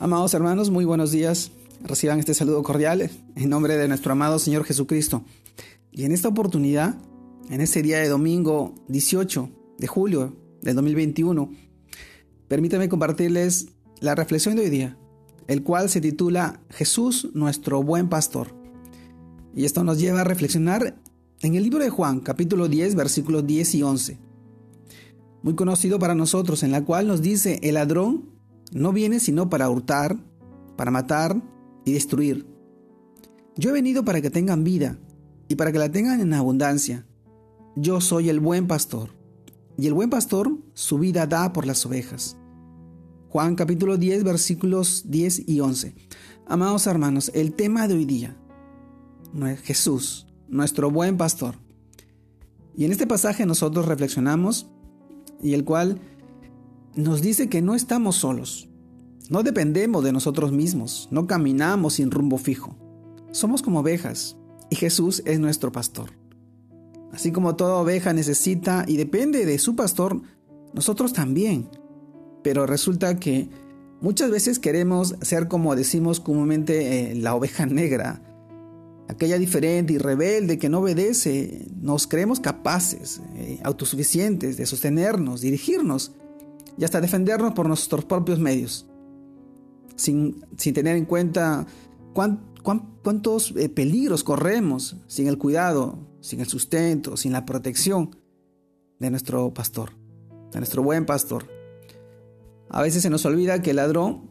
Amados hermanos, muy buenos días. Reciban este saludo cordial en nombre de nuestro amado Señor Jesucristo. Y en esta oportunidad, en este día de domingo 18 de julio del 2021, permítanme compartirles la reflexión de hoy día, el cual se titula Jesús nuestro buen pastor. Y esto nos lleva a reflexionar en el libro de Juan, capítulo 10, versículos 10 y 11. Muy conocido para nosotros, en la cual nos dice, el ladrón no viene sino para hurtar, para matar y destruir. Yo he venido para que tengan vida y para que la tengan en abundancia. Yo soy el buen pastor, y el buen pastor su vida da por las ovejas. Juan capítulo 10 versículos 10 y 11. Amados hermanos, el tema de hoy día es Jesús, nuestro buen pastor. Y en este pasaje nosotros reflexionamos y el cual nos dice que no estamos solos. No dependemos de nosotros mismos, no caminamos sin rumbo fijo. Somos como ovejas y Jesús es nuestro pastor. Así como toda oveja necesita y depende de su pastor, nosotros también. Pero resulta que muchas veces queremos ser como decimos comúnmente eh, la oveja negra, aquella diferente y rebelde que no obedece. Nos creemos capaces, eh, autosuficientes de sostenernos, dirigirnos y hasta defendernos por nuestros propios medios, sin, tener en cuenta cuántos eh, peligros corremos sin el cuidado, sin el sustento, sin la protección de nuestro pastor, de nuestro buen pastor. A veces se nos olvida que el ladrón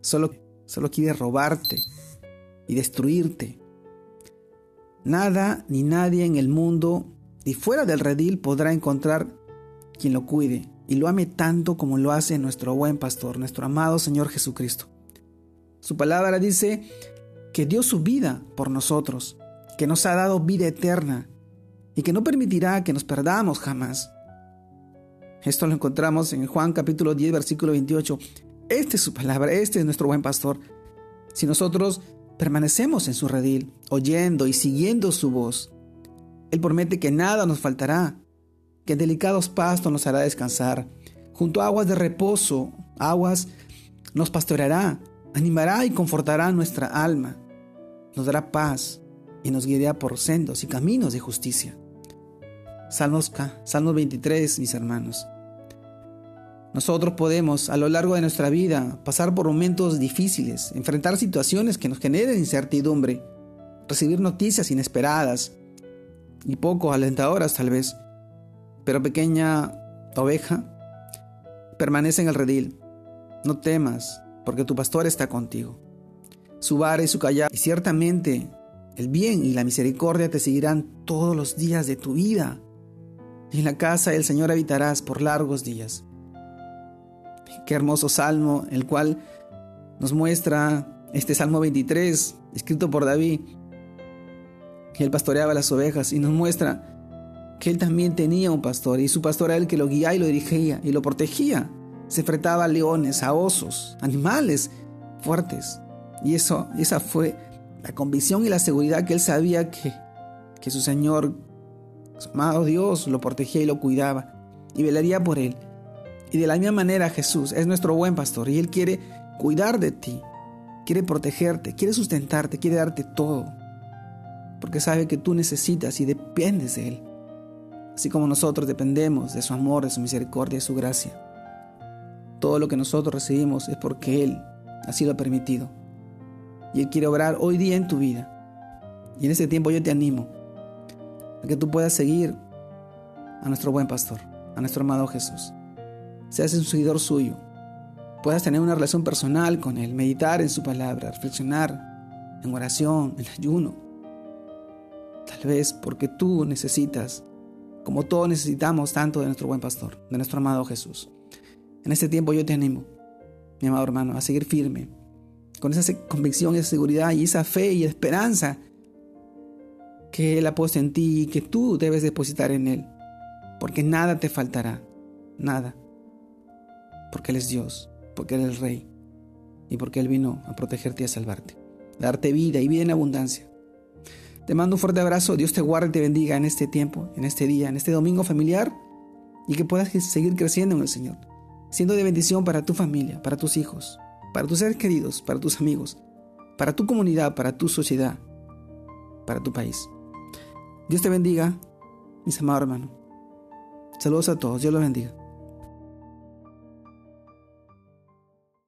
solo, solo quiere robarte y destruirte. Nada ni nadie en el mundo ni fuera del redil podrá encontrar quien lo cuide, y lo ame tanto como lo hace nuestro buen pastor, nuestro amado Señor Jesucristo. Su palabra dice que dio su vida por nosotros, que nos ha dado vida eterna y que no permitirá que nos perdamos jamás. Esto lo encontramos en Juan capítulo 10 versículo 28. Esta es su palabra, este es nuestro buen pastor. Si nosotros permanecemos en su redil, oyendo y siguiendo su voz, Él promete que nada nos faltará que en delicados pastos nos hará descansar. Junto a aguas de reposo, aguas nos pastoreará, animará y confortará nuestra alma. Nos dará paz y nos guiará por sendos y caminos de justicia. Salmos, Salmos 23, mis hermanos. Nosotros podemos a lo largo de nuestra vida pasar por momentos difíciles, enfrentar situaciones que nos generen incertidumbre, recibir noticias inesperadas y poco alentadoras tal vez. Pero pequeña oveja, permanece en el redil. No temas, porque tu pastor está contigo. Su vara y su callado, y ciertamente el bien y la misericordia te seguirán todos los días de tu vida. Y en la casa del Señor habitarás por largos días. Qué hermoso salmo, el cual nos muestra este Salmo 23, escrito por David, que él pastoreaba las ovejas y nos muestra que él también tenía un pastor y su pastor era el que lo guiaba y lo dirigía y lo protegía. Se enfrentaba a leones, a osos, animales fuertes. Y eso, esa fue la convicción y la seguridad que él sabía que, que su Señor, su amado Dios, lo protegía y lo cuidaba y velaría por él. Y de la misma manera Jesús es nuestro buen pastor y él quiere cuidar de ti, quiere protegerte, quiere sustentarte, quiere darte todo. Porque sabe que tú necesitas y dependes de él así como nosotros dependemos de su amor, de su misericordia, de su gracia. Todo lo que nosotros recibimos es porque Él así lo ha permitido. Y Él quiere obrar hoy día en tu vida. Y en este tiempo yo te animo a que tú puedas seguir a nuestro buen pastor, a nuestro amado Jesús. Seas un seguidor suyo. Puedas tener una relación personal con Él, meditar en su palabra, reflexionar en oración, en ayuno. Tal vez porque tú necesitas como todos necesitamos tanto de nuestro buen pastor, de nuestro amado Jesús. En este tiempo yo te animo, mi amado hermano, a seguir firme, con esa convicción, esa seguridad y esa fe y esperanza que Él ha puesto en ti y que tú debes depositar en Él, porque nada te faltará, nada, porque Él es Dios, porque Él es Rey y porque Él vino a protegerte y a salvarte, darte vida y vida en abundancia. Te mando un fuerte abrazo. Dios te guarde y te bendiga en este tiempo, en este día, en este domingo familiar y que puedas seguir creciendo en el Señor, siendo de bendición para tu familia, para tus hijos, para tus seres queridos, para tus amigos, para tu comunidad, para tu sociedad, para tu país. Dios te bendiga, mis amados hermanos. Saludos a todos. Dios los bendiga.